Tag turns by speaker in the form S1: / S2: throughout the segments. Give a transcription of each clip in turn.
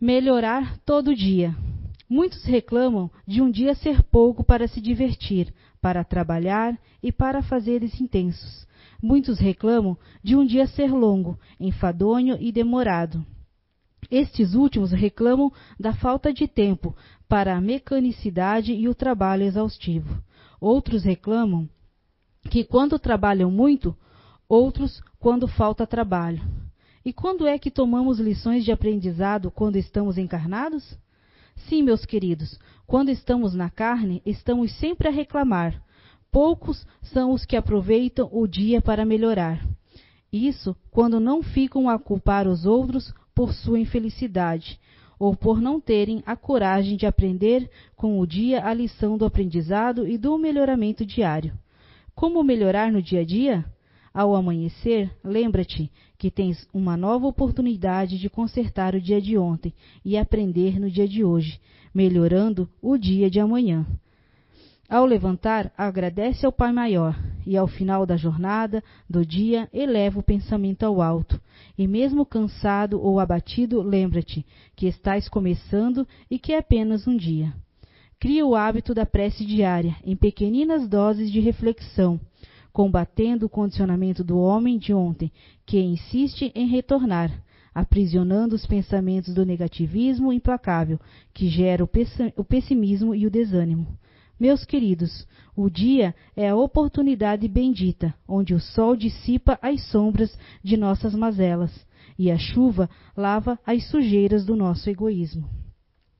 S1: Melhorar todo dia. Muitos reclamam de um dia ser pouco para se divertir, para trabalhar e para fazeres intensos. Muitos reclamam de um dia ser longo, enfadonho e demorado. Estes últimos reclamam da falta de tempo para a mecanicidade e o trabalho exaustivo. Outros reclamam que quando trabalham muito, outros quando falta trabalho. E quando é que tomamos lições de aprendizado quando estamos encarnados? Sim, meus queridos, quando estamos na carne, estamos sempre a reclamar. Poucos são os que aproveitam o dia para melhorar. Isso quando não ficam a culpar os outros por sua infelicidade, ou por não terem a coragem de aprender com o dia a lição do aprendizado e do melhoramento diário. Como melhorar no dia a dia? Ao amanhecer, lembra-te que tens uma nova oportunidade de consertar o dia de ontem e aprender no dia de hoje, melhorando o dia de amanhã. Ao levantar, agradece ao Pai Maior, e ao final da jornada, do dia, eleva o pensamento ao alto. E mesmo cansado ou abatido, lembra-te que estás começando e que é apenas um dia. Cria o hábito da prece diária, em pequeninas doses de reflexão, combatendo o condicionamento do homem de ontem, que insiste em retornar, aprisionando os pensamentos do negativismo implacável, que gera o pessimismo e o desânimo. Meus queridos, o dia é a oportunidade bendita, onde o sol dissipa as sombras de nossas mazelas e a chuva lava as sujeiras do nosso egoísmo.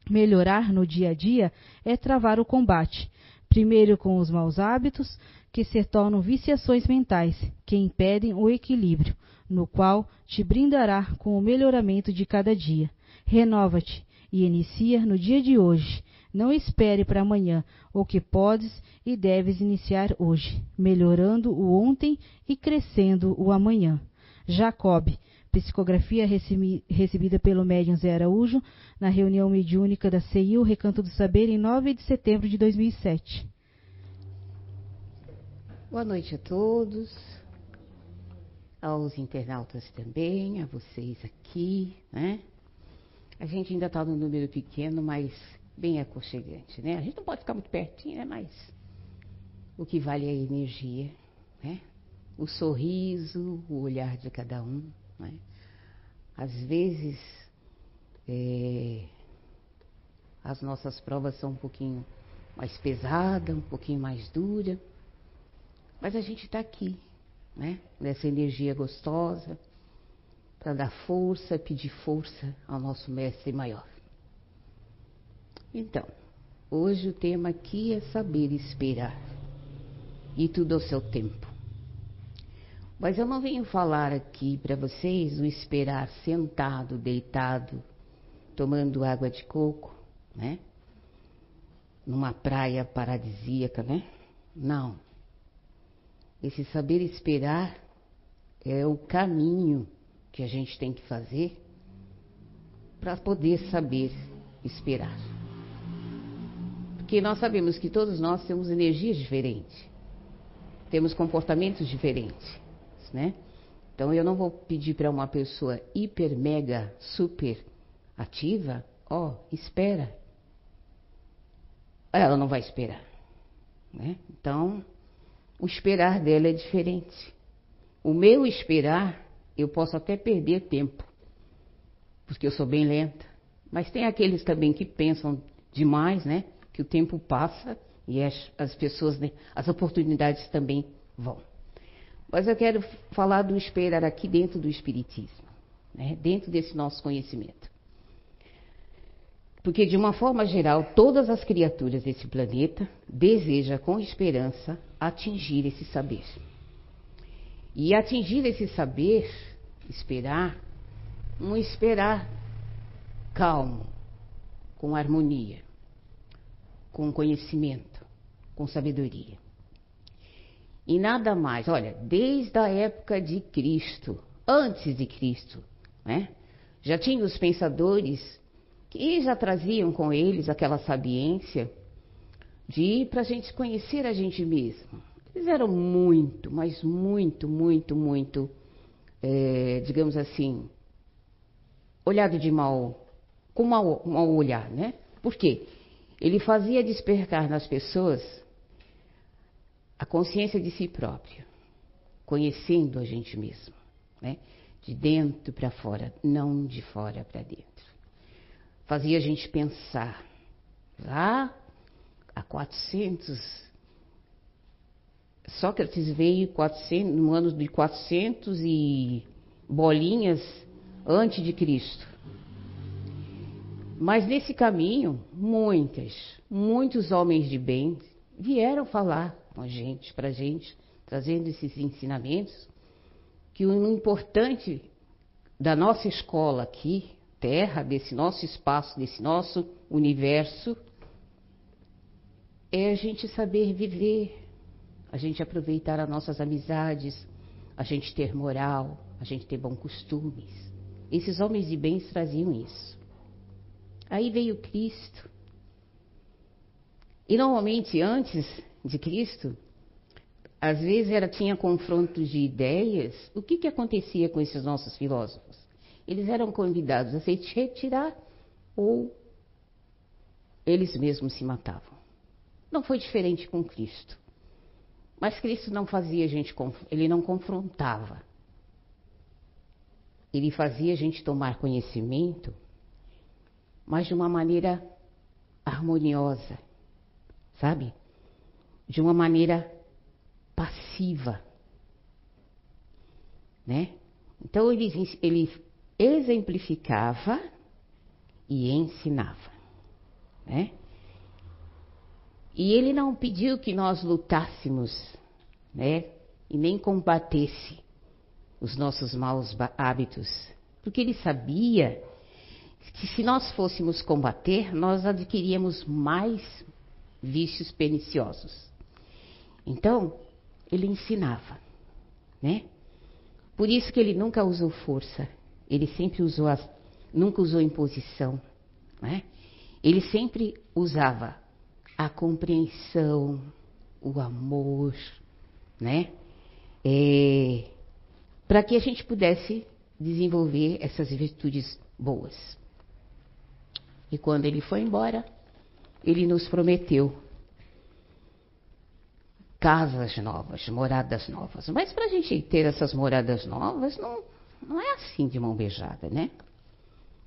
S1: Melhorar no dia a dia é travar o combate, primeiro com os maus hábitos, que se tornam viciações mentais, que impedem o equilíbrio, no qual te brindará com o melhoramento de cada dia. Renova-te e inicia no dia de hoje. Não espere para amanhã o que podes e deves iniciar hoje, melhorando o ontem e crescendo o amanhã. Jacob, Psicografia recebida pelo médium Zé Araújo na reunião mediúnica da CIU Recanto do Saber em 9 de setembro de 2007.
S2: Boa noite a todos, aos internautas também, a vocês aqui, né? A gente ainda está no número pequeno, mas bem aconchegante, né? A gente não pode ficar muito pertinho, né? Mas o que vale é a energia, né? O sorriso, o olhar de cada um. Né? Às vezes, é, as nossas provas são um pouquinho mais pesadas, um pouquinho mais duras, mas a gente está aqui, né? nessa energia gostosa, para dar força, pedir força ao nosso Mestre Maior. Então, hoje o tema aqui é saber esperar, e tudo ao seu tempo. Mas eu não venho falar aqui para vocês o esperar sentado, deitado, tomando água de coco, né? Numa praia paradisíaca, né? Não. Esse saber esperar é o caminho que a gente tem que fazer para poder saber esperar. Porque nós sabemos que todos nós temos energias diferentes, temos comportamentos diferentes né? Então eu não vou pedir para uma pessoa hiper, mega, super ativa, ó, oh, espera. Ela não vai esperar, né? Então, o esperar dela é diferente. O meu esperar, eu posso até perder tempo, porque eu sou bem lenta. Mas tem aqueles também que pensam demais, né? Que o tempo passa e as, as pessoas, né? as oportunidades também vão. Mas eu quero falar do esperar aqui dentro do Espiritismo, né? dentro desse nosso conhecimento. Porque, de uma forma geral, todas as criaturas desse planeta desejam, com esperança, atingir esse saber. E atingir esse saber, esperar, um esperar calmo, com harmonia, com conhecimento, com sabedoria. E nada mais, olha, desde a época de Cristo, antes de Cristo, né? Já tinha os pensadores que já traziam com eles aquela sabiência de para a gente conhecer a gente mesmo. Eles eram muito, mas muito, muito, muito, é, digamos assim, olhado de mal com mau, mau olhar, né? Por quê? Ele fazia despertar nas pessoas a consciência de si próprio, conhecendo a gente mesmo, né? De dentro para fora, não de fora para dentro. Fazia a gente pensar. Lá há 400 Sócrates veio 400, no ano de 400 e bolinhas antes de Cristo. Mas nesse caminho, muitas, muitos homens de bem vieram falar com a gente, para a gente, trazendo esses ensinamentos, que o importante da nossa escola aqui, Terra, desse nosso espaço, desse nosso universo, é a gente saber viver, a gente aproveitar as nossas amizades, a gente ter moral, a gente ter bons costumes. Esses homens de bens traziam isso. Aí veio Cristo. E normalmente antes de Cristo, às vezes era, tinha confrontos de ideias. O que, que acontecia com esses nossos filósofos? Eles eram convidados a se retirar ou eles mesmos se matavam. Não foi diferente com Cristo. Mas Cristo não fazia a gente, ele não confrontava. Ele fazia a gente tomar conhecimento mas de uma maneira harmoniosa, sabe? De uma maneira passiva, né? Então ele, ele exemplificava e ensinava, né? E ele não pediu que nós lutássemos, né? E nem combatesse os nossos maus hábitos, porque ele sabia que se nós fôssemos combater, nós adquiríamos mais vícios perniciosos. Então, ele ensinava, né? Por isso que ele nunca usou força, ele sempre usou, a, nunca usou imposição, né? Ele sempre usava a compreensão, o amor, né? É, para que a gente pudesse desenvolver essas virtudes boas. E quando ele foi embora, ele nos prometeu casas novas, moradas novas. Mas para a gente ter essas moradas novas, não, não é assim de mão beijada, né?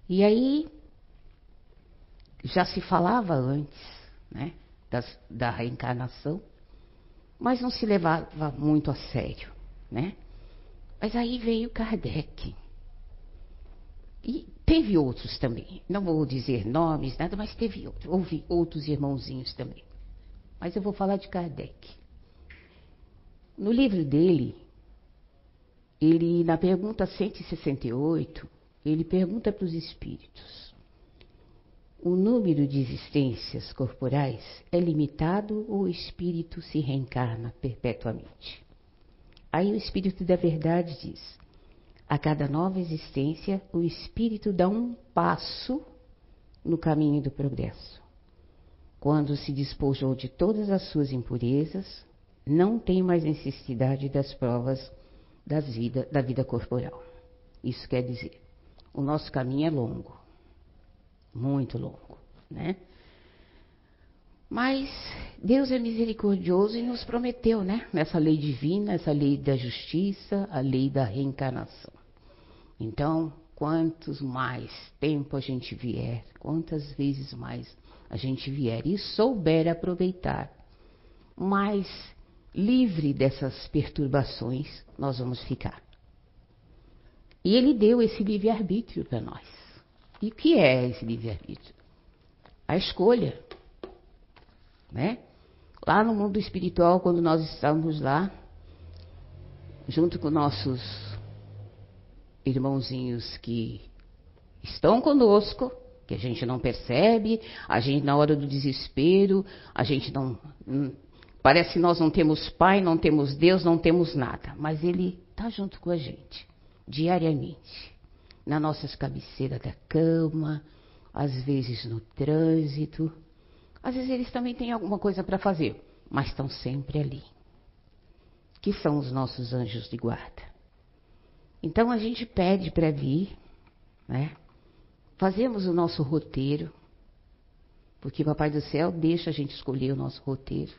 S2: E aí, já se falava antes, né? Das, da reencarnação, mas não se levava muito a sério, né? Mas aí veio Kardec. E Teve outros também. Não vou dizer nomes, nada, mas teve outros. Houve outros irmãozinhos também. Mas eu vou falar de Kardec. No livro dele, ele, na pergunta 168, ele pergunta para os espíritos: o número de existências corporais é limitado ou o espírito se reencarna perpetuamente? Aí o espírito da verdade diz: a cada nova existência, o espírito dá um passo no caminho do progresso. Quando se despojou de todas as suas impurezas, não tem mais necessidade das provas das vida, da vida corporal. Isso quer dizer, o nosso caminho é longo, muito longo, né? Mas Deus é misericordioso e nos prometeu, né? Nessa lei divina, essa lei da justiça, a lei da reencarnação. Então, quantos mais tempo a gente vier, quantas vezes mais a gente vier e souber aproveitar, mais livre dessas perturbações nós vamos ficar. E ele deu esse livre-arbítrio para nós. E o que é esse livre-arbítrio? A escolha. Né? Lá no mundo espiritual, quando nós estamos lá, junto com nossos irmãozinhos que estão conosco, que a gente não percebe, a gente na hora do desespero, a gente não. Hum, parece que nós não temos pai, não temos Deus, não temos nada. Mas Ele está junto com a gente, diariamente. Nas nossas cabeceiras da cama, às vezes no trânsito. Às vezes eles também têm alguma coisa para fazer, mas estão sempre ali. Que são os nossos anjos de guarda. Então a gente pede para vir, né? fazemos o nosso roteiro, porque Papai do Céu deixa a gente escolher o nosso roteiro.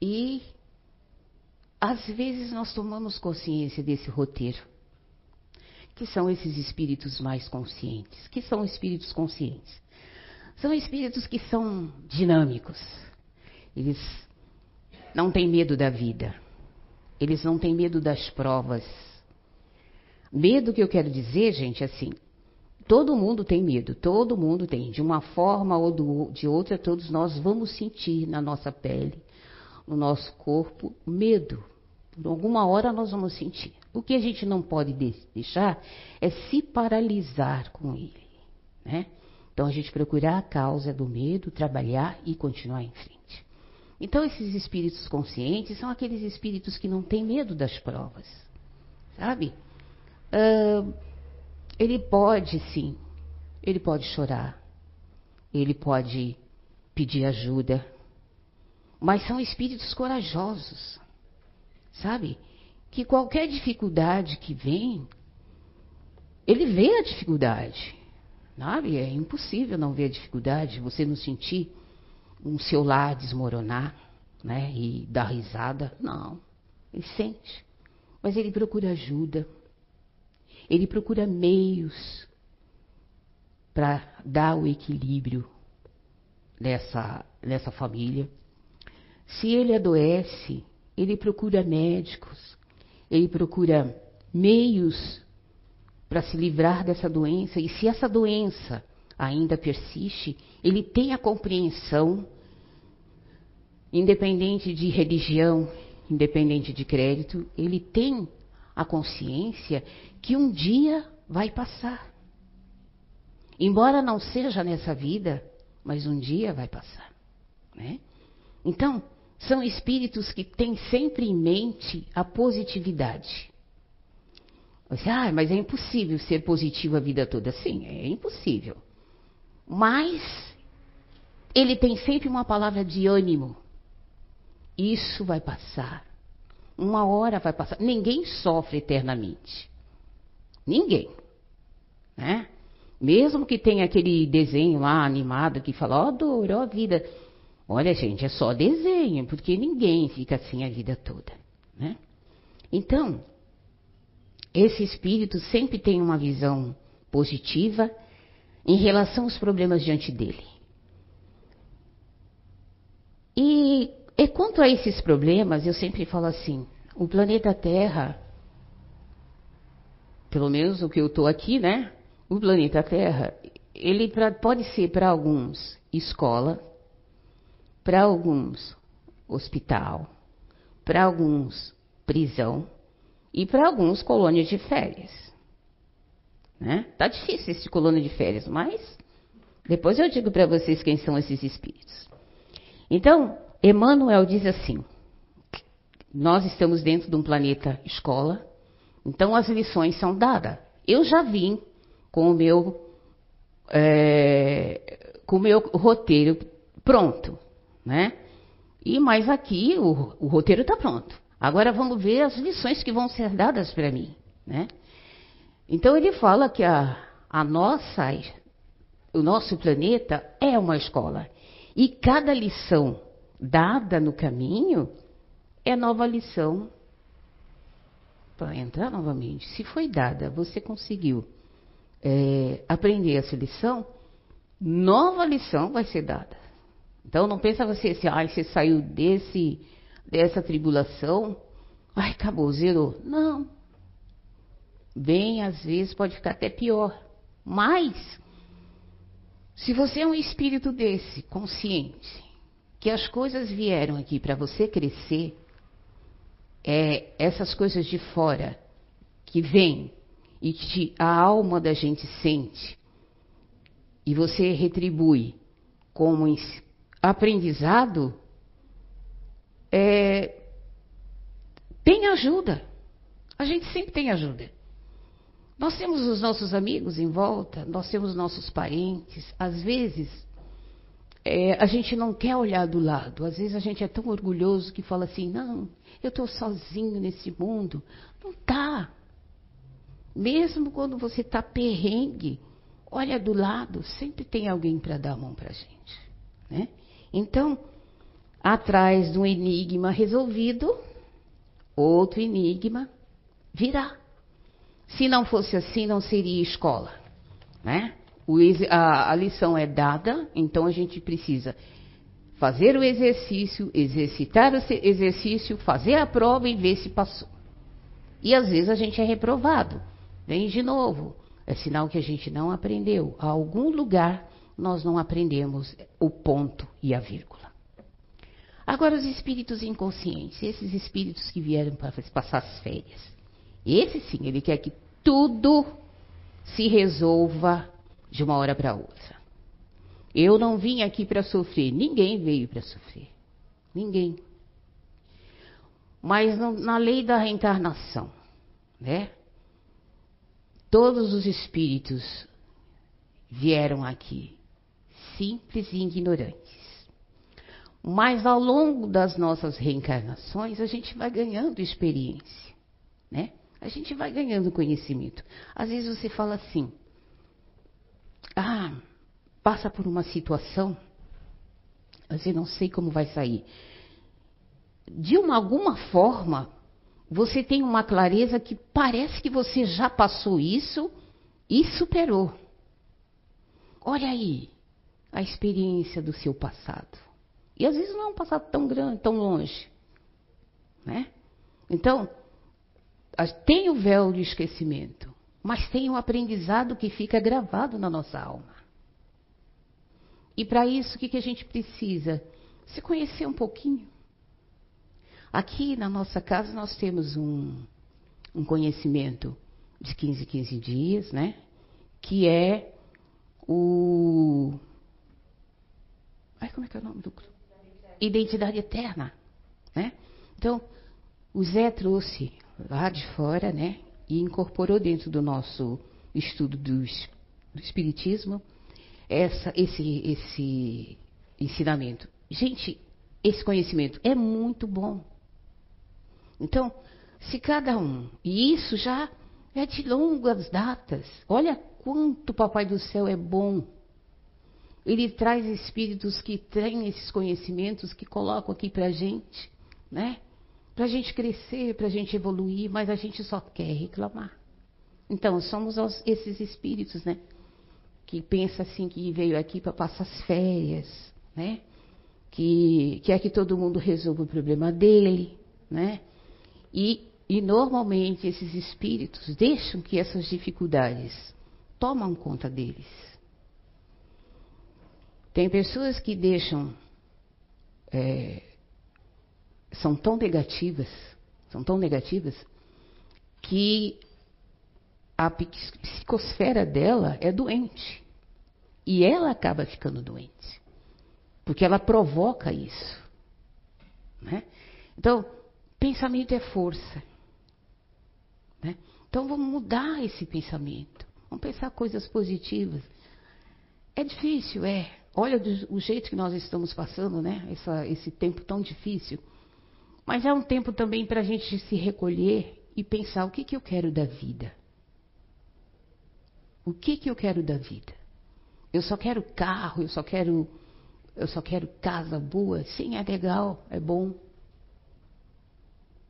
S2: E às vezes nós tomamos consciência desse roteiro, que são esses espíritos mais conscientes. Que são espíritos conscientes? São espíritos que são dinâmicos. Eles não têm medo da vida. Eles não têm medo das provas. Medo que eu quero dizer, gente, assim, todo mundo tem medo, todo mundo tem. De uma forma ou do, de outra, todos nós vamos sentir na nossa pele, no nosso corpo, medo. Alguma hora nós vamos sentir. O que a gente não pode deixar é se paralisar com ele, né? Então a gente procurar a causa do medo, trabalhar e continuar em frente. Então, esses espíritos conscientes são aqueles espíritos que não têm medo das provas, sabe? Uh, ele pode, sim, ele pode chorar, ele pode pedir ajuda, mas são espíritos corajosos, sabe? Que qualquer dificuldade que vem, ele vê a dificuldade, sabe? É impossível não ver a dificuldade, você não sentir um seu lar desmoronar, né? E dar risada. Não. Ele sente. Mas ele procura ajuda. Ele procura meios para dar o equilíbrio nessa, nessa família. Se ele adoece, ele procura médicos, ele procura meios para se livrar dessa doença. E se essa doença ainda persiste, ele tem a compreensão, independente de religião, independente de crédito, ele tem a consciência que um dia vai passar. Embora não seja nessa vida, mas um dia vai passar. Né? Então, são espíritos que têm sempre em mente a positividade. Você, ah, mas é impossível ser positivo a vida toda. Sim, é impossível. Mas ele tem sempre uma palavra de ânimo. Isso vai passar. Uma hora vai passar. Ninguém sofre eternamente. Ninguém. Né? Mesmo que tenha aquele desenho lá animado que fala, ó oh, dor, ó oh, vida. Olha, gente, é só desenho, porque ninguém fica assim a vida toda. Né? Então, esse espírito sempre tem uma visão positiva em relação aos problemas diante dele. E, e quanto a esses problemas, eu sempre falo assim: o planeta Terra, pelo menos o que eu estou aqui, né? O planeta Terra, ele pra, pode ser para alguns escola, para alguns hospital, para alguns prisão e para alguns colônias de férias. Né? Tá difícil esse colônia de férias, mas depois eu digo para vocês quem são esses espíritos. Então, Emmanuel diz assim: nós estamos dentro de um planeta escola, então as lições são dadas. Eu já vim com o meu é, com o meu roteiro pronto, né? E mais aqui o, o roteiro está pronto. Agora vamos ver as lições que vão ser dadas para mim, né? Então ele fala que a, a nossa, o nosso planeta é uma escola. E cada lição dada no caminho é nova lição para entrar novamente. Se foi dada, você conseguiu é, aprender essa lição, nova lição vai ser dada. Então não pensa você assim, ah, você saiu desse, dessa tribulação, ai, acabou, zerou. Não, bem, às vezes pode ficar até pior. Mas, se você é um espírito desse, consciente, que as coisas vieram aqui para você crescer, é essas coisas de fora que vêm e que a alma da gente sente, e você retribui como aprendizado, é, tem ajuda. A gente sempre tem ajuda. Nós temos os nossos amigos em volta, nós temos nossos parentes. Às vezes, é, a gente não quer olhar do lado. Às vezes a gente é tão orgulhoso que fala assim: não, eu estou sozinho nesse mundo. Não está. Mesmo quando você está perrengue, olha do lado, sempre tem alguém para dar a mão para a gente. Né? Então, atrás de um enigma resolvido, outro enigma virá. Se não fosse assim, não seria escola. Né? O, a, a lição é dada, então a gente precisa fazer o exercício, exercitar o exercício, fazer a prova e ver se passou. E às vezes a gente é reprovado. Vem de novo. É sinal que a gente não aprendeu. A algum lugar nós não aprendemos o ponto e a vírgula. Agora, os espíritos inconscientes, esses espíritos que vieram para passar as férias. Esse sim, ele quer que tudo se resolva de uma hora para outra. Eu não vim aqui para sofrer, ninguém veio para sofrer. Ninguém. Mas na lei da reencarnação, né? Todos os espíritos vieram aqui, simples e ignorantes. Mas ao longo das nossas reencarnações, a gente vai ganhando experiência, né? A gente vai ganhando conhecimento. Às vezes você fala assim: "Ah, passa por uma situação, você não sei como vai sair. De uma alguma forma, você tem uma clareza que parece que você já passou isso e superou. Olha aí a experiência do seu passado. E às vezes não é um passado tão grande, tão longe. Né? Então, tem o véu de esquecimento, mas tem o aprendizado que fica gravado na nossa alma. E para isso, o que, que a gente precisa? Se conhecer um pouquinho. Aqui na nossa casa nós temos um, um conhecimento de 15 15 dias, né? Que é o. Ai, como é que é o nome do Identidade eterna, né? Então, o Zé trouxe lá de fora, né? E incorporou dentro do nosso estudo do, do Espiritismo essa, esse, esse ensinamento. Gente, esse conhecimento é muito bom. Então, se cada um, e isso já é de longas datas, olha quanto o Papai do Céu é bom. Ele traz espíritos que têm esses conhecimentos, que colocam aqui para a gente, né? Para a gente crescer, para a gente evoluir, mas a gente só quer reclamar. Então, somos esses espíritos, né? que pensa assim que veio aqui para passar as férias, né? Que quer que todo mundo resolva o problema dele, né? E, e normalmente esses espíritos deixam que essas dificuldades tomam conta deles. Tem pessoas que deixam é, são tão negativas, são tão negativas que a psicosfera dela é doente. E ela acaba ficando doente. Porque ela provoca isso. Né? Então, pensamento é força. Né? Então, vamos mudar esse pensamento. Vamos pensar coisas positivas. É difícil, é. Olha do, o jeito que nós estamos passando, né? Essa, esse tempo tão difícil. Mas é um tempo também para a gente se recolher e pensar o que, que eu quero da vida. O que, que eu quero da vida? Eu só quero carro, eu só quero eu só quero casa boa. Sim, é legal, é bom.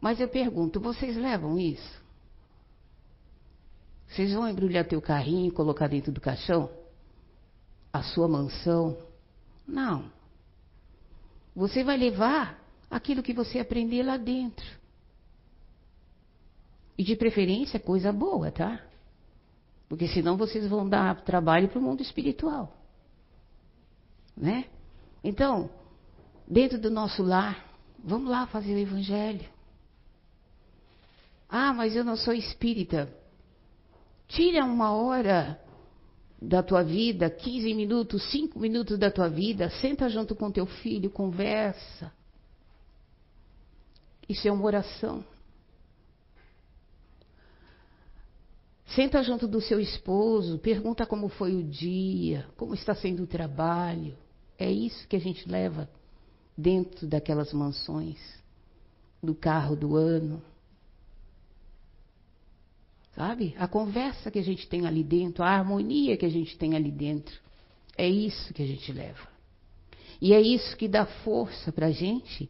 S2: Mas eu pergunto, vocês levam isso? Vocês vão embrulhar teu carrinho e colocar dentro do caixão? A sua mansão? Não. Você vai levar aquilo que você aprender lá dentro. E de preferência coisa boa, tá? Porque senão vocês vão dar trabalho para o mundo espiritual. Né? Então, dentro do nosso lar, vamos lá fazer o evangelho. Ah, mas eu não sou espírita. Tira uma hora da tua vida, 15 minutos, 5 minutos da tua vida, senta junto com teu filho, conversa. Isso é uma oração. Senta junto do seu esposo, pergunta como foi o dia, como está sendo o trabalho. É isso que a gente leva dentro daquelas mansões, do carro do ano. Sabe? A conversa que a gente tem ali dentro, a harmonia que a gente tem ali dentro. É isso que a gente leva. E é isso que dá força para a gente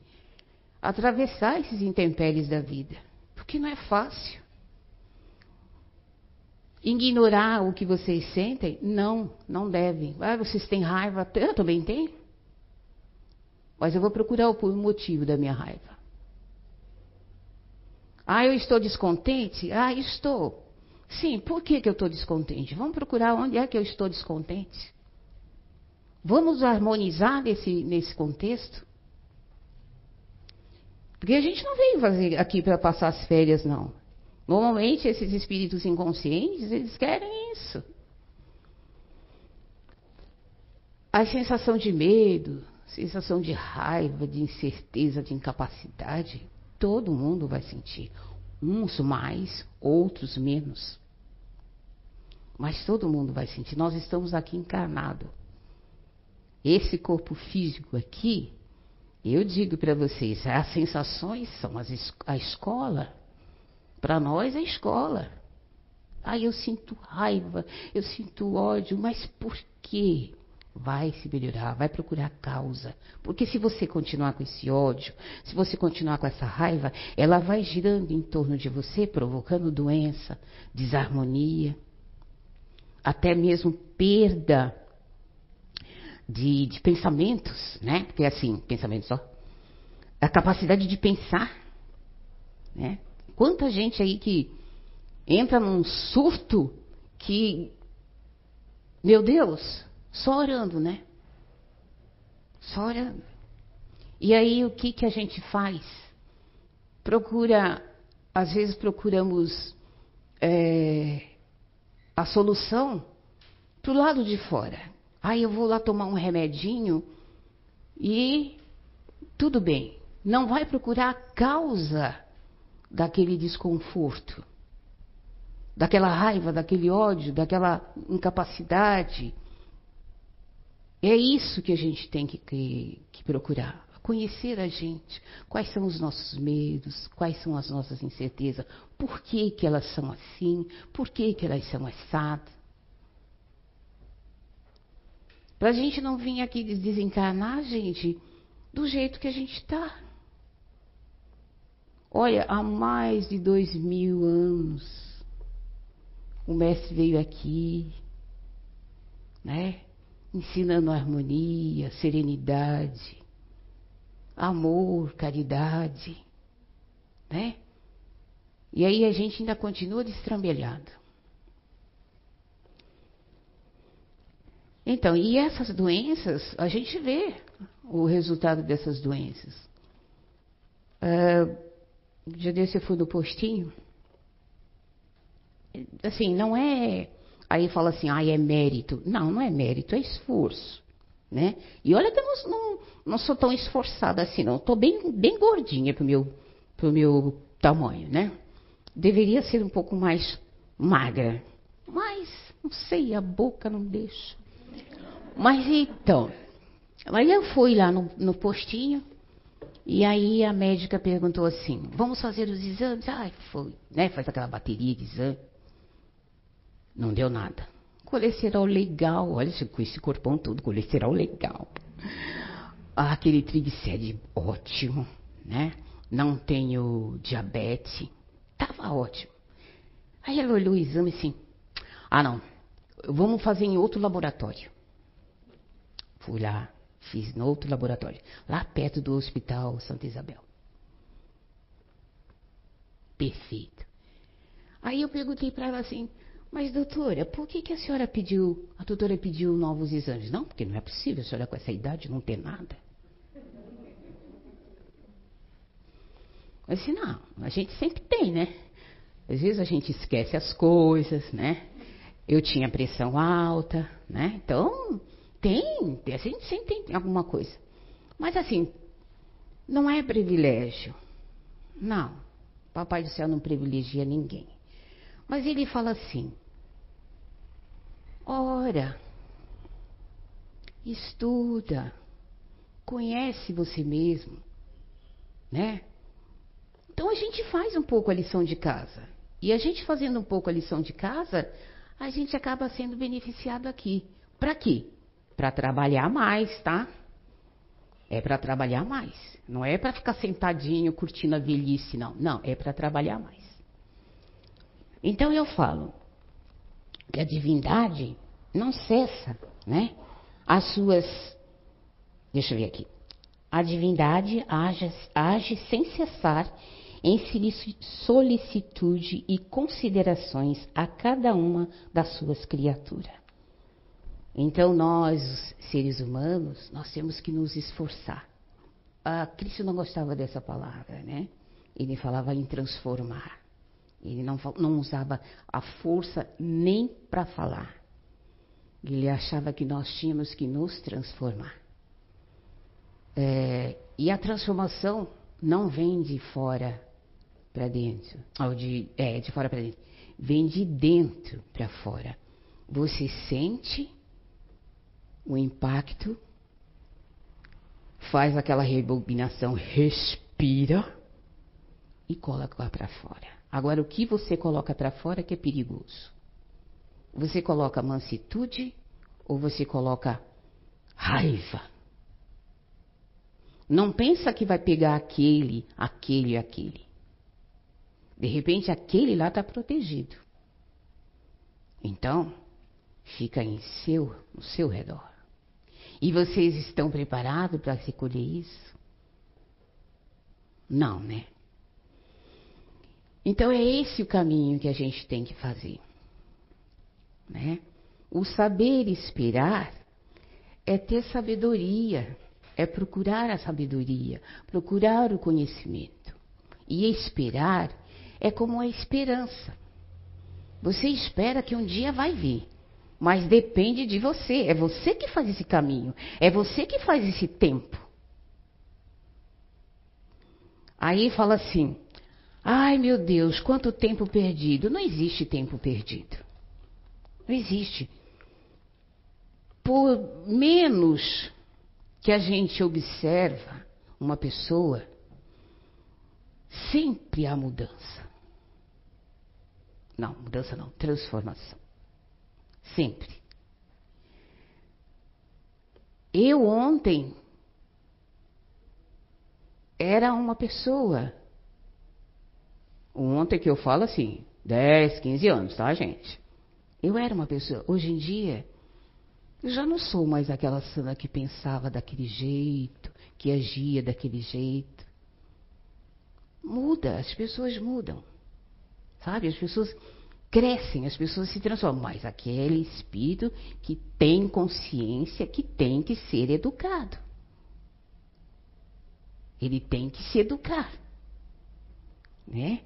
S2: atravessar esses intempéries da vida. Porque não é fácil. Ignorar o que vocês sentem? Não, não devem. Ah, vocês têm raiva? Eu também tenho. Mas eu vou procurar o motivo da minha raiva. Ah, eu estou descontente? Ah, estou. Sim, por que, que eu estou descontente? Vamos procurar onde é que eu estou descontente. Vamos harmonizar nesse, nesse contexto? Porque a gente não veio fazer aqui para passar as férias, não. Normalmente, esses espíritos inconscientes, eles querem isso. A sensação de medo, sensação de raiva, de incerteza, de incapacidade, todo mundo vai sentir. Uns mais, outros menos. Mas todo mundo vai sentir. Nós estamos aqui encarnado. Esse corpo físico aqui, eu digo para vocês, as sensações são as, a escola. Para nós é escola. Aí eu sinto raiva, eu sinto ódio, mas por quê? Vai se melhorar, vai procurar causa. Porque se você continuar com esse ódio, se você continuar com essa raiva, ela vai girando em torno de você, provocando doença, desarmonia, até mesmo perda de, de pensamentos, né? Porque assim, pensamento só. A capacidade de pensar, né? Quanta gente aí que entra num surto que, meu Deus, só orando, né? Só orando. E aí o que, que a gente faz? Procura, às vezes procuramos é, a solução para o lado de fora. Aí eu vou lá tomar um remedinho e tudo bem. Não vai procurar a causa daquele desconforto, daquela raiva, daquele ódio, daquela incapacidade, é isso que a gente tem que, que, que procurar. Conhecer a gente. Quais são os nossos medos, quais são as nossas incertezas, por que, que elas são assim, por que, que elas são assadas. Para a gente não vir aqui desencarnar, gente, do jeito que a gente está. Olha, há mais de dois mil anos, o mestre veio aqui, né? Ensinando harmonia, serenidade, amor, caridade, né? E aí a gente ainda continua destrambelhado. Então, e essas doenças, a gente vê o resultado dessas doenças. Uh, dia desse eu fui no postinho. Assim, não é Aí fala assim, ah, é mérito. Não, não é mérito, é esforço. Né? E olha que eu não, não, não sou tão esforçada assim, não. Estou bem, bem gordinha para o meu, pro meu tamanho, né? Deveria ser um pouco mais magra. Mas, não sei, a boca não deixa. Mas então, aí eu fui lá no, no postinho, e aí a médica perguntou assim: vamos fazer os exames? Ah, foi, né? Faz aquela bateria de exame. Não deu nada. Colesterol legal, olha, com esse corpão todo, colesterol legal. Ah, aquele triglicéride ótimo, né? Não tenho diabetes. Tava ótimo. Aí ela olhou o exame assim. Ah, não. Vamos fazer em outro laboratório. Fui lá, fiz no outro laboratório. Lá perto do Hospital Santa Isabel. Perfeito. Aí eu perguntei para ela assim: mas, doutora, por que, que a senhora pediu, a doutora pediu novos exames? Não, porque não é possível a senhora com essa idade não ter nada. Eu disse, não, a gente sempre tem, né? Às vezes a gente esquece as coisas, né? Eu tinha pressão alta, né? Então, tem, a gente sempre tem alguma coisa. Mas assim, não é privilégio. Não. Papai do céu não privilegia ninguém. Mas ele fala assim: Ora, estuda, conhece você mesmo, né? Então a gente faz um pouco a lição de casa. E a gente fazendo um pouco a lição de casa, a gente acaba sendo beneficiado aqui. Para quê? Para trabalhar mais, tá? É para trabalhar mais. Não é para ficar sentadinho curtindo a velhice, não. Não, é para trabalhar mais. Então eu falo que a divindade não cessa, né? As suas. Deixa eu ver aqui. A divindade age, age sem cessar em solicitude e considerações a cada uma das suas criaturas. Então nós, seres humanos, nós temos que nos esforçar. A Cristo não gostava dessa palavra, né? Ele falava em transformar. Ele não, não usava a força nem para falar. Ele achava que nós tínhamos que nos transformar. É, e a transformação não vem de fora para dentro, ou de, é, de fora para dentro, vem de dentro para fora. Você sente o impacto, faz aquela rebobinação, respira e coloca lá para fora. Agora, o que você coloca para fora que é perigoso? Você coloca mansitude ou você coloca raiva? Não pensa que vai pegar aquele, aquele e aquele. De repente, aquele lá está protegido. Então, fica em seu, no seu redor. E vocês estão preparados para se colher isso? Não, né? Então é esse o caminho que a gente tem que fazer. Né? O saber esperar é ter sabedoria, é procurar a sabedoria, procurar o conhecimento. E esperar é como a esperança. Você espera que um dia vai vir. Mas depende de você. É você que faz esse caminho. É você que faz esse tempo. Aí fala assim: ai meu Deus, quanto tempo perdido. Não existe tempo perdido. Não existe. Por menos que a gente observa uma pessoa, sempre há mudança. Não, mudança não, transformação. Sempre. Eu ontem era uma pessoa. Ontem que eu falo assim, 10, 15 anos, tá, gente? Eu era uma pessoa. Hoje em dia, eu já não sou mais aquela Sana que pensava daquele jeito, que agia daquele jeito. Muda, as pessoas mudam. Sabe? As pessoas crescem, as pessoas se transformam. Mas aquele espírito que tem consciência que tem que ser educado. Ele tem que se educar. Né?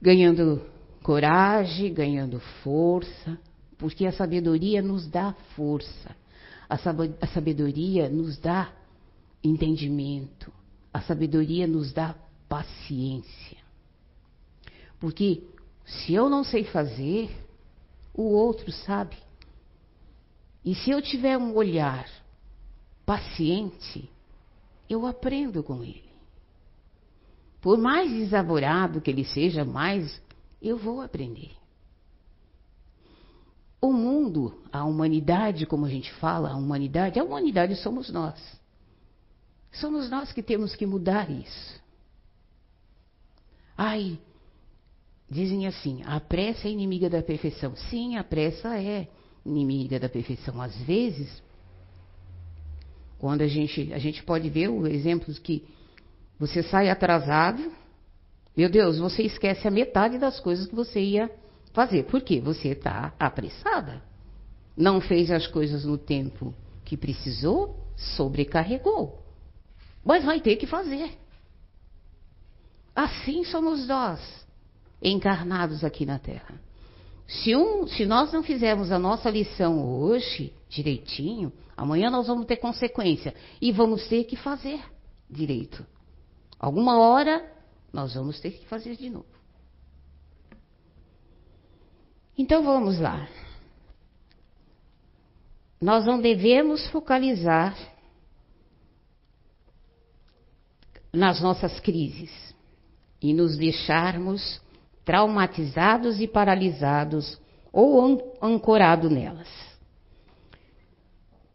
S2: Ganhando coragem, ganhando força, porque a sabedoria nos dá força. A sabedoria nos dá entendimento. A sabedoria nos dá paciência. Porque se eu não sei fazer, o outro sabe. E se eu tiver um olhar paciente, eu aprendo com ele. Por mais desavorado que ele seja, mais eu vou aprender. O mundo, a humanidade, como a gente fala, a humanidade, a humanidade somos nós. Somos nós que temos que mudar isso. Ai, Dizem assim: a pressa é inimiga da perfeição. Sim, a pressa é inimiga da perfeição. Às vezes, quando a gente, a gente pode ver o exemplos que você sai atrasado, meu Deus, você esquece a metade das coisas que você ia fazer. Por quê? Você está apressada. Não fez as coisas no tempo que precisou, sobrecarregou. Mas vai ter que fazer. Assim somos nós encarnados aqui na Terra. Se, um, se nós não fizermos a nossa lição hoje direitinho, amanhã nós vamos ter consequência e vamos ter que fazer direito. Alguma hora nós vamos ter que fazer de novo. Então vamos lá. Nós não devemos focalizar nas nossas crises e nos deixarmos traumatizados e paralisados ou ancorados nelas.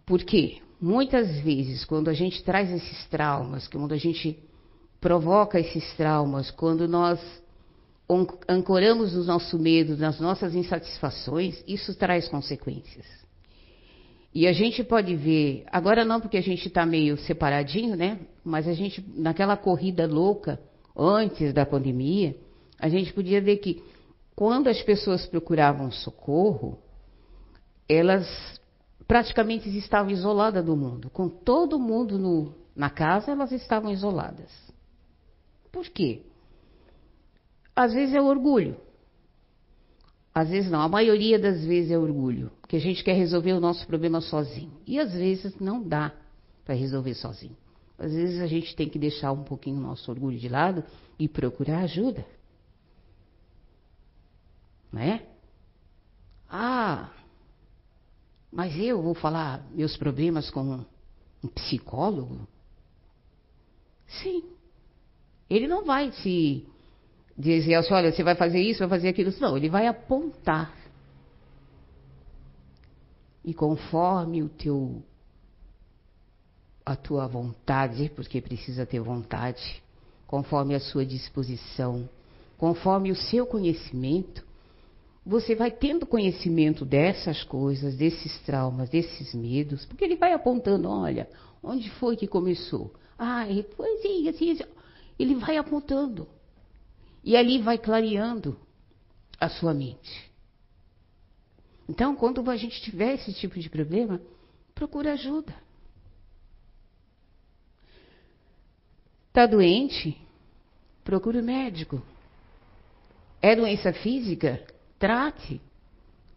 S2: Por quê? Muitas vezes, quando a gente traz esses traumas, quando a gente provoca esses traumas, quando nós ancoramos o nosso medo nas nossas insatisfações, isso traz consequências. E a gente pode ver, agora não porque a gente está meio separadinho, né? Mas a gente, naquela corrida louca, antes da pandemia, a gente podia ver que quando as pessoas procuravam socorro, elas praticamente estavam isoladas do mundo. Com todo mundo no, na casa, elas estavam isoladas. Por quê? Às vezes é orgulho. Às vezes não, a maioria das vezes é orgulho, porque a gente quer resolver o nosso problema sozinho. E às vezes não dá para resolver sozinho. Às vezes a gente tem que deixar um pouquinho o nosso orgulho de lado e procurar ajuda. Né? Ah, mas eu vou falar meus problemas com um psicólogo? Sim. Ele não vai se dizer assim, olha, você vai fazer isso, vai fazer aquilo. Não, ele vai apontar. E conforme o teu a tua vontade, porque precisa ter vontade, conforme a sua disposição, conforme o seu conhecimento, você vai tendo conhecimento dessas coisas, desses traumas, desses medos, porque ele vai apontando, olha, onde foi que começou? Ah, foi assim, assim, assim. Ele vai apontando. E ali vai clareando a sua mente. Então, quando a gente tiver esse tipo de problema, procura ajuda. Está doente? Procure o médico. É doença física? Trate.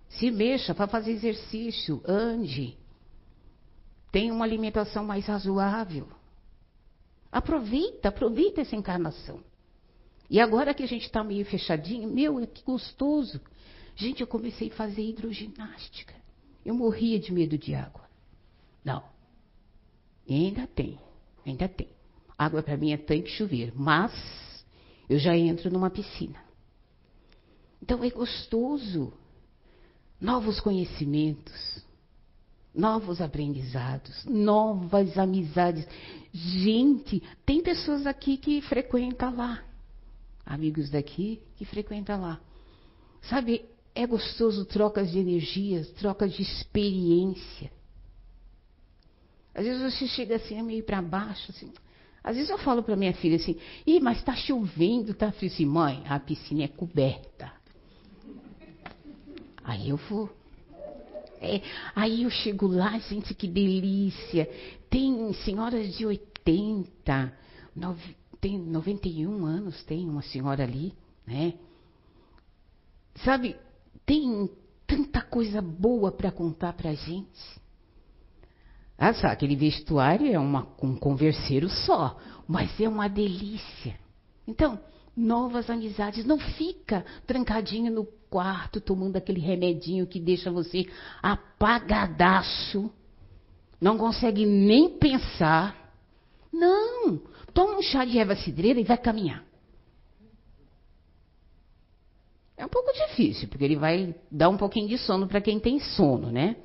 S2: Se mexa, para fazer exercício, ande. Tenha uma alimentação mais razoável. Aproveita, aproveita essa encarnação. E agora que a gente está meio fechadinho, meu, que gostoso. Gente, eu comecei a fazer hidroginástica. Eu morria de medo de água. Não. E ainda tem, ainda tem. Água para mim é tanque chover, mas eu já entro numa piscina. Então é gostoso. Novos conhecimentos, novos aprendizados, novas amizades. Gente, tem pessoas aqui que frequentam lá. Amigos daqui que frequentam lá. Sabe, é gostoso trocas de energias, trocas de experiência. Às vezes você chega assim, meio para baixo, assim. Às vezes eu falo para minha filha assim, Ih, mas está chovendo, tá frio. Assim, mãe, a piscina é coberta. Aí eu vou. É, aí eu chego lá, gente, que delícia. Tem senhoras de 80, nove, tem 91 anos, tem uma senhora ali, né? Sabe, tem tanta coisa boa para contar para gente. Ah, sabe, aquele vestuário é uma, um converseiro só, mas é uma delícia. Então, novas amizades. Não fica trancadinho no quarto tomando aquele remedinho que deixa você apagadaço. Não consegue nem pensar. Não! Toma um chá de erva cidreira e vai caminhar. É um pouco difícil, porque ele vai dar um pouquinho de sono para quem tem sono, né?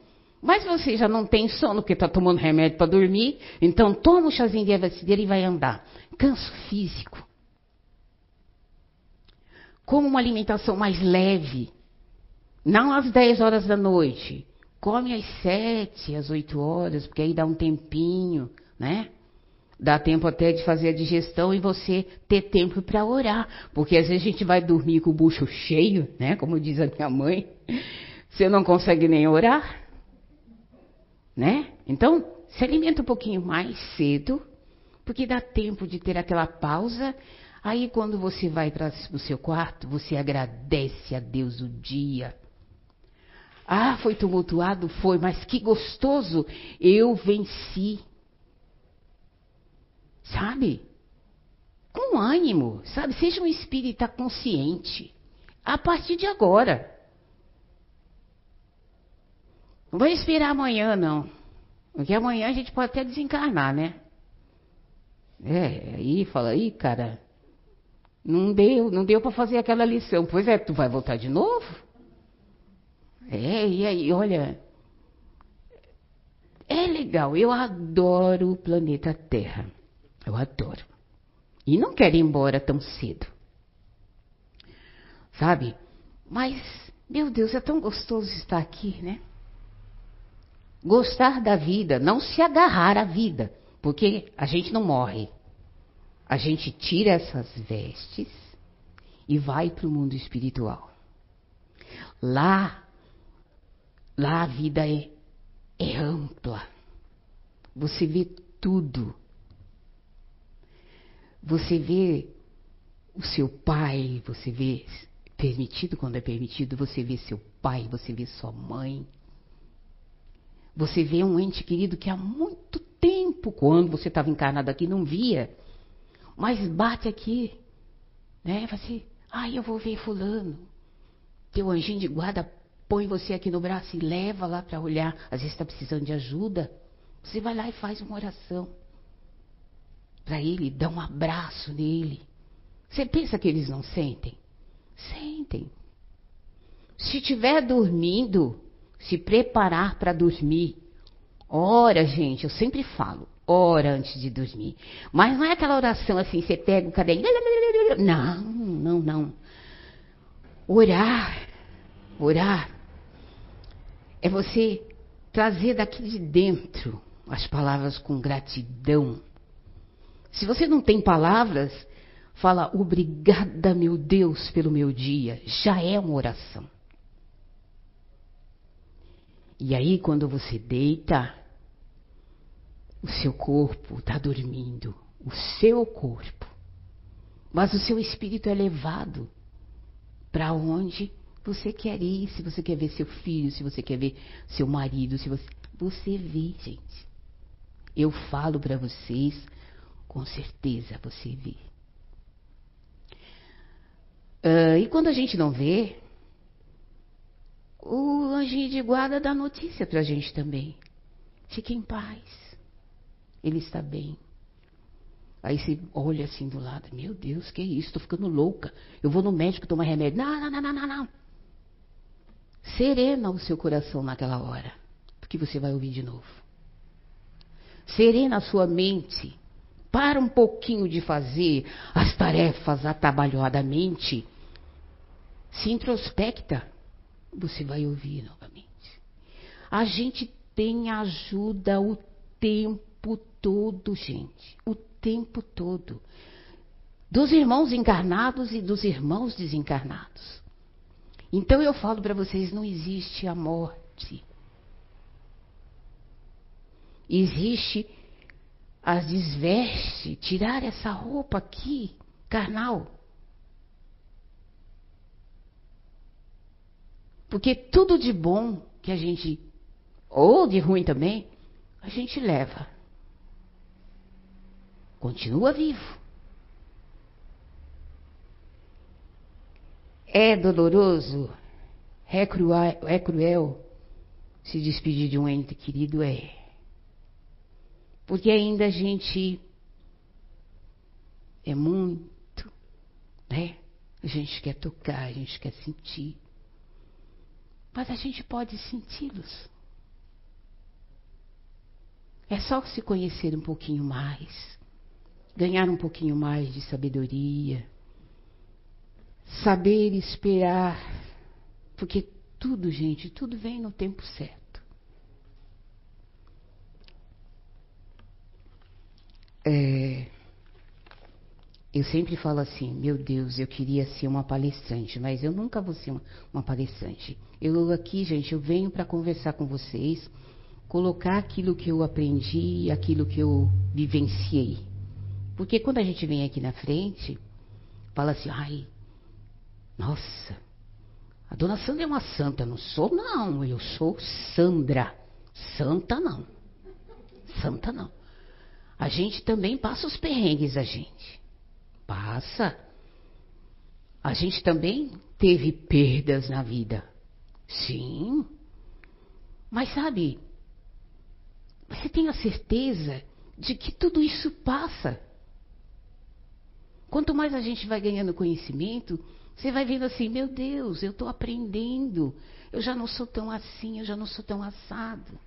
S2: Mas você já não tem sono porque está tomando remédio para dormir, então toma um chazinho de erva cidreira e vai andar. Canso físico como uma alimentação mais leve. Não às 10 horas da noite. Come às 7, às 8 horas, porque aí dá um tempinho, né? Dá tempo até de fazer a digestão e você ter tempo para orar. Porque às vezes a gente vai dormir com o bucho cheio, né? Como diz a minha mãe. Você não consegue nem orar. Né? Então, se alimenta um pouquinho mais cedo, porque dá tempo de ter aquela pausa Aí quando você vai para o seu quarto, você agradece a Deus o dia. Ah, foi tumultuado? Foi, mas que gostoso! Eu venci. Sabe? Com ânimo, sabe? Seja um espírita consciente. A partir de agora. Não vai esperar amanhã, não. Porque amanhã a gente pode até desencarnar, né? É, aí fala, aí, cara, Não deu, não deu para fazer aquela lição. Pois é, tu vai voltar de novo? É, e aí, olha, é legal, eu adoro o planeta Terra. Eu adoro. E não quero ir embora tão cedo. Sabe? Mas, meu Deus, é tão gostoso estar aqui, né? Gostar da vida, não se agarrar à vida, porque a gente não morre. A gente tira essas vestes e vai para o mundo espiritual. Lá, lá a vida é é ampla. Você vê tudo. Você vê o seu pai, você vê permitido quando é permitido, você vê seu pai, você vê sua mãe. Você vê um ente querido que há muito tempo, quando você estava encarnado aqui, não via. Mas bate aqui, né? Você, ai, eu vou ver fulano. Teu anjinho de guarda põe você aqui no braço e leva lá para olhar. Às vezes está precisando de ajuda. Você vai lá e faz uma oração para ele, dá um abraço nele. Você pensa que eles não sentem? Sentem. Se estiver dormindo, se preparar para dormir. Ora, gente, eu sempre falo, ora antes de dormir. Mas não é aquela oração assim, você pega o caderno. Não, não, não. Orar, orar é você trazer daqui de dentro as palavras com gratidão. Se você não tem palavras, fala obrigada, meu Deus, pelo meu dia. Já é uma oração. E aí, quando você deita, o seu corpo está dormindo. O seu corpo. Mas o seu espírito é levado para onde você quer ir, se você quer ver seu filho, se você quer ver seu marido, se você. Você vê, gente. Eu falo para vocês, com certeza você vê. Uh, e quando a gente não vê, o anjinho de guarda dá notícia para a gente também. Fique em paz. Ele está bem. Aí você olha assim do lado, meu Deus, que isso? Estou ficando louca. Eu vou no médico tomar remédio. Não, não, não, não, não. Serena o seu coração naquela hora, porque você vai ouvir de novo. Serena a sua mente. Para um pouquinho de fazer as tarefas atabalhoadamente. Se introspecta. Você vai ouvir novamente. A gente tem ajuda o tempo todo, gente. O tempo todo. Dos irmãos encarnados e dos irmãos desencarnados. Então eu falo para vocês: não existe a morte. Existe as desveste, tirar essa roupa aqui, carnal. Porque tudo de bom que a gente, ou de ruim também, a gente leva. Continua vivo. É doloroso, é cruel, é cruel se despedir de um ente querido, é. Porque ainda a gente é muito, né? A gente quer tocar, a gente quer sentir. Mas a gente pode senti-los. É só se conhecer um pouquinho mais, ganhar um pouquinho mais de sabedoria saber esperar, porque tudo, gente, tudo vem no tempo certo. É, eu sempre falo assim, meu Deus, eu queria ser uma palestrante, mas eu nunca vou ser uma, uma palestrante. Eu aqui, gente, eu venho para conversar com vocês, colocar aquilo que eu aprendi, aquilo que eu vivenciei. Porque quando a gente vem aqui na frente, fala assim, ai, nossa, a dona Sandra é uma santa. Não sou, não. Eu sou Sandra. Santa, não. Santa, não. A gente também passa os perrengues, a gente. Passa. A gente também teve perdas na vida. Sim. Mas sabe, você tem a certeza de que tudo isso passa. Quanto mais a gente vai ganhando conhecimento, você vai vendo assim, meu Deus, eu estou aprendendo. Eu já não sou tão assim, eu já não sou tão assado.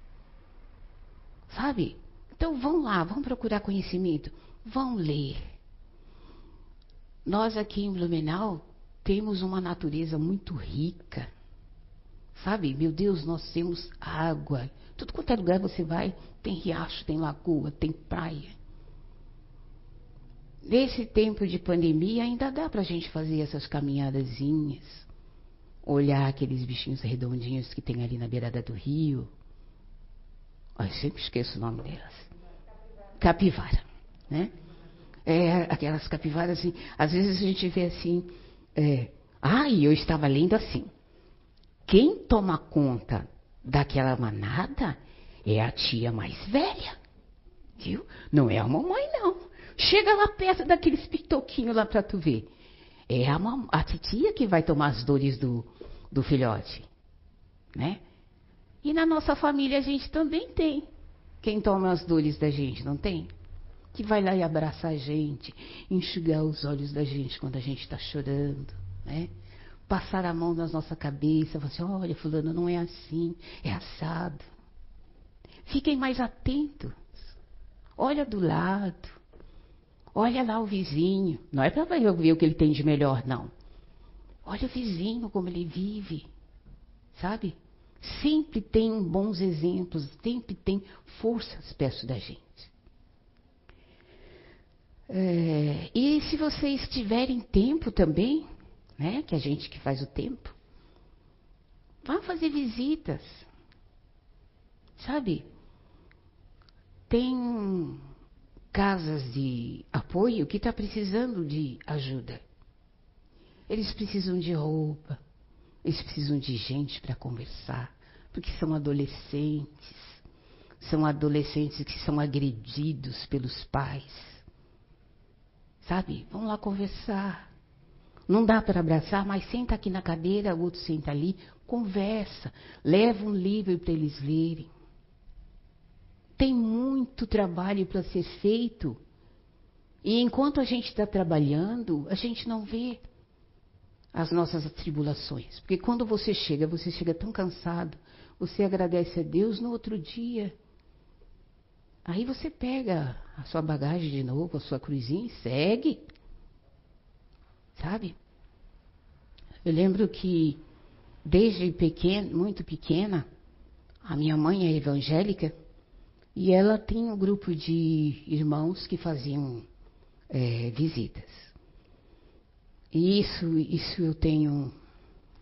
S2: Sabe? Então vão lá, vão procurar conhecimento, vão ler. Nós aqui em Blumenau temos uma natureza muito rica. Sabe? Meu Deus, nós temos água. Tudo quanto é lugar você vai, tem riacho, tem lagoa, tem praia. Nesse tempo de pandemia, ainda dá para a gente fazer essas caminhadazinhas. Olhar aqueles bichinhos redondinhos que tem ali na beirada do rio. eu sempre esqueço o nome delas. Capivara, né? É, aquelas capivaras assim, às vezes a gente vê assim, é, ah, e eu estava lendo assim. Quem toma conta daquela manada é a tia mais velha. Viu? Não é a mamãe, não. Chega lá perto daqueles pitoquinhos lá para tu ver. É a, a titia que vai tomar as dores do, do filhote. Né? E na nossa família a gente também tem. Quem toma as dores da gente, não tem? Que vai lá e abraça a gente, enxugar os olhos da gente quando a gente está chorando, né? Passar a mão na nossa cabeça, falar assim, olha, fulano, não é assim, é assado. Fiquem mais atentos. Olha do lado. Olha lá o vizinho. Não é para ver o que ele tem de melhor, não. Olha o vizinho, como ele vive. Sabe? Sempre tem bons exemplos, sempre tem forças perto da gente. É, e se vocês tiverem tempo também, né, que a gente que faz o tempo, vá fazer visitas. Sabe? Tem casas de apoio que está precisando de ajuda. Eles precisam de roupa, eles precisam de gente para conversar, porque são adolescentes, são adolescentes que são agredidos pelos pais. Sabe? Vamos lá conversar. Não dá para abraçar, mas senta aqui na cadeira, o outro senta ali, conversa, leva um livro para eles lerem. Tem muito trabalho para ser feito. E enquanto a gente está trabalhando, a gente não vê as nossas atribulações. Porque quando você chega, você chega tão cansado, você agradece a Deus no outro dia. Aí você pega a sua bagagem de novo, a sua cruzinha e segue. Sabe? Eu lembro que desde pequeno, muito pequena, a minha mãe é evangélica e ela tinha um grupo de irmãos que faziam é, visitas. E isso, isso eu tenho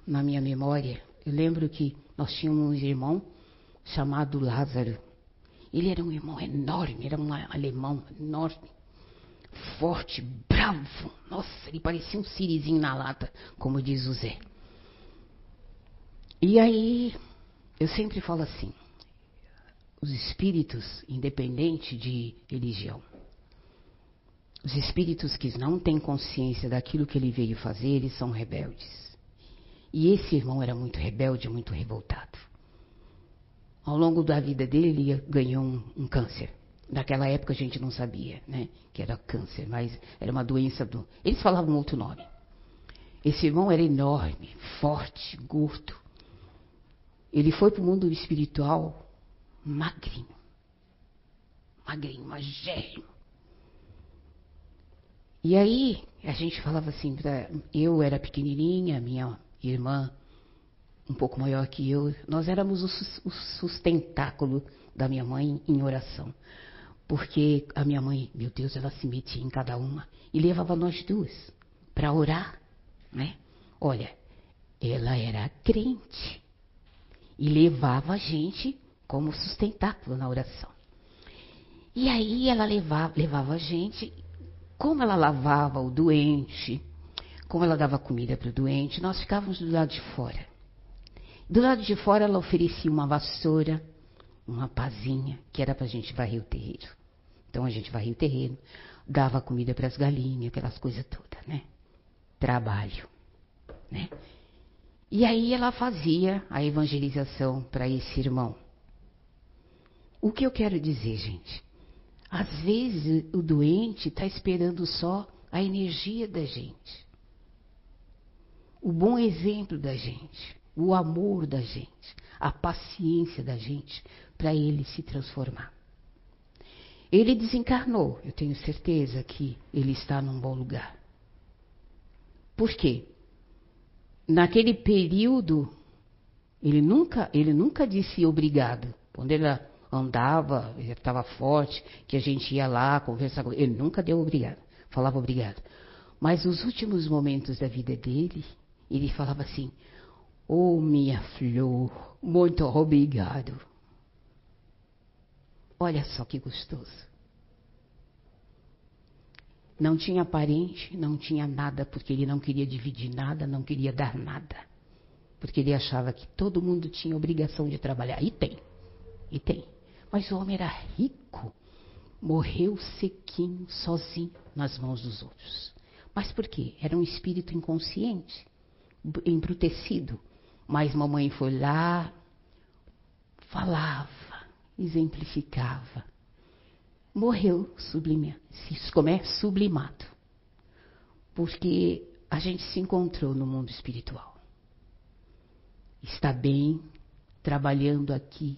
S2: na minha memória. Eu lembro que nós tínhamos um irmão chamado Lázaro. Ele era um irmão enorme, era um alemão enorme, forte, bravo. Nossa, ele parecia um sirizinho na lata, como diz o Zé. E aí, eu sempre falo assim: os espíritos, independente de religião. Os espíritos que não têm consciência daquilo que ele veio fazer, eles são rebeldes. E esse irmão era muito rebelde, muito revoltado. Ao longo da vida dele, ele ganhou um, um câncer. Naquela época a gente não sabia, né, que era câncer, mas era uma doença do. Eles falavam outro nome. Esse irmão era enorme, forte, gordo. Ele foi para o mundo espiritual magrinho. Magrinho, magérrimo. E aí, a gente falava assim, pra, eu era pequenininha, minha irmã um pouco maior que eu, nós éramos o sustentáculo da minha mãe em oração. Porque a minha mãe, meu Deus, ela se metia em cada uma e levava nós duas para orar, né? Olha, ela era crente e levava a gente como sustentáculo na oração. E aí ela levava, levava a gente, como ela lavava o doente, como ela dava comida para o doente, nós ficávamos do lado de fora. Do lado de fora ela oferecia uma vassoura, uma pazinha, que era para a gente varrer o terreiro. Então a gente varria o terreno, dava comida para as galinhas, aquelas coisas todas, né? Trabalho, né? E aí ela fazia a evangelização para esse irmão. O que eu quero dizer, gente? Às vezes o doente está esperando só a energia da gente, o bom exemplo da gente, o amor da gente, a paciência da gente para ele se transformar. Ele desencarnou, eu tenho certeza que ele está num bom lugar. Por quê? Naquele período, ele nunca, ele nunca disse obrigado. Quando ele andava, estava forte, que a gente ia lá conversar com ele, ele nunca deu obrigado, falava obrigado. Mas os últimos momentos da vida dele, ele falava assim: Oh, minha flor, muito obrigado. Olha só que gostoso. Não tinha parente, não tinha nada, porque ele não queria dividir nada, não queria dar nada. Porque ele achava que todo mundo tinha obrigação de trabalhar. E tem, e tem. Mas o homem era rico, morreu sequinho, sozinho, nas mãos dos outros. Mas por quê? Era um espírito inconsciente, embrutecido. Mas mamãe foi lá, falava, exemplificava. Morreu sublime, como é sublimado. Porque a gente se encontrou no mundo espiritual. Está bem, trabalhando aqui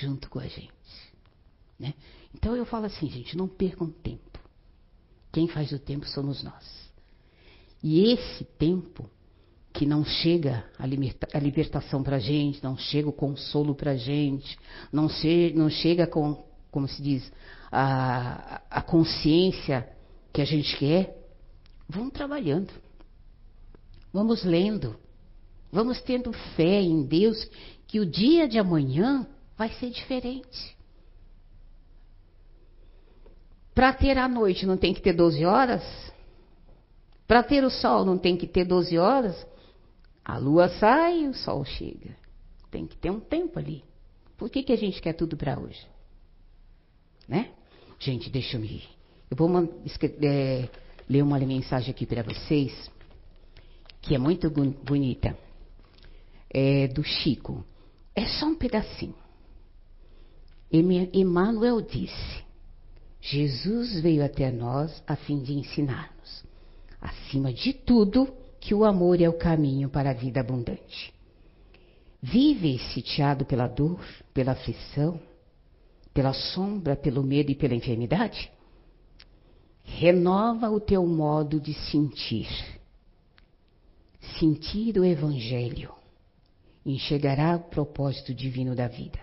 S2: junto com a gente. Né? Então eu falo assim, gente, não percam tempo. Quem faz o tempo somos nós. E esse tempo que não chega a, liberta, a libertação para a gente, não chega o consolo para a gente, não, che, não chega com, como se diz, a, a consciência que a gente quer, vamos trabalhando, vamos lendo, vamos tendo fé em Deus que o dia de amanhã vai ser diferente. Para ter a noite não tem que ter 12 horas? Para ter o sol não tem que ter 12 horas? A lua sai e o sol chega. Tem que ter um tempo ali. Por que, que a gente quer tudo para hoje? Né? Gente, deixa eu me. Eu vou é, ler uma mensagem aqui para vocês, que é muito bonita. É do Chico. É só um pedacinho. Emmanuel disse: Jesus veio até nós a fim de ensinar-nos, acima de tudo, que o amor é o caminho para a vida abundante. Vive sitiado pela dor, pela aflição, pela sombra, pelo medo e pela enfermidade? Renova o teu modo de sentir. Sentir o Evangelho. Enxergará o propósito divino da vida,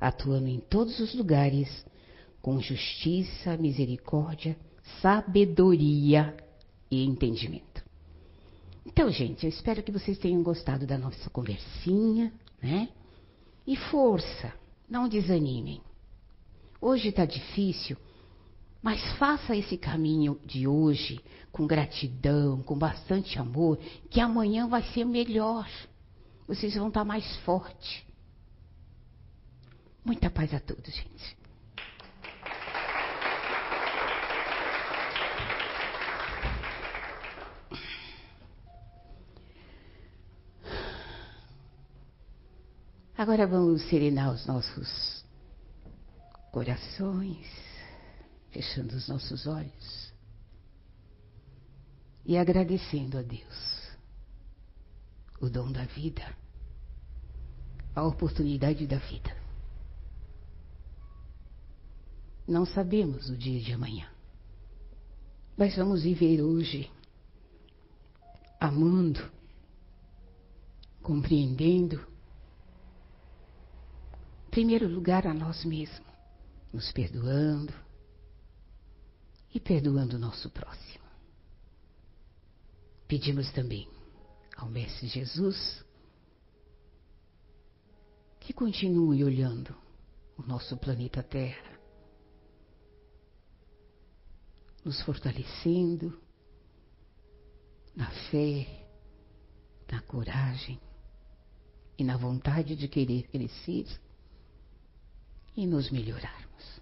S2: atuando em todos os lugares com justiça, misericórdia, sabedoria e entendimento. Então, gente, eu espero que vocês tenham gostado da nossa conversinha, né? E força, não desanimem. Hoje está difícil, mas faça esse caminho de hoje com gratidão, com bastante amor, que amanhã vai ser melhor. Vocês vão estar tá mais fortes. Muita paz a todos, gente. Agora vamos serenar os nossos corações, fechando os nossos olhos e agradecendo a Deus o dom da vida, a oportunidade da vida. Não sabemos o dia de amanhã, mas vamos viver hoje amando, compreendendo primeiro lugar a nós mesmos, nos perdoando e perdoando o nosso próximo. Pedimos também ao Mestre Jesus que continue olhando o nosso planeta Terra, nos fortalecendo na fé, na coragem e na vontade de querer crescer e nos melhorarmos.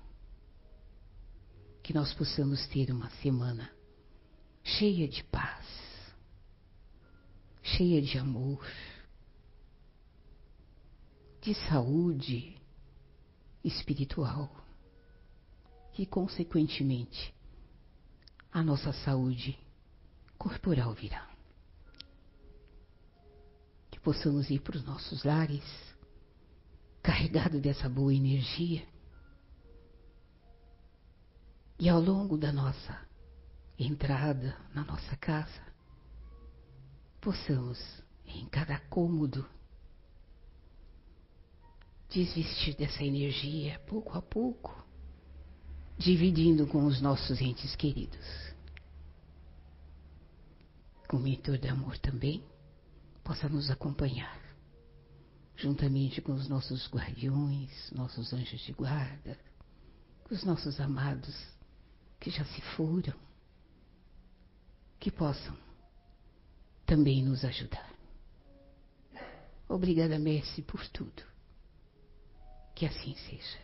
S2: Que nós possamos ter uma semana cheia de paz, cheia de amor, de saúde espiritual e, consequentemente, a nossa saúde corporal virá. Que possamos ir para os nossos lares carregado dessa boa energia. E ao longo da nossa entrada na nossa casa, possamos, em cada cômodo, desvestir dessa energia pouco a pouco, dividindo com os nossos entes queridos. Com o mentor de amor também possa nos acompanhar, juntamente com os nossos guardiões, nossos anjos de guarda, com os nossos amados que já se foram, que possam também nos ajudar. Obrigada, Messi, por tudo. Que assim seja.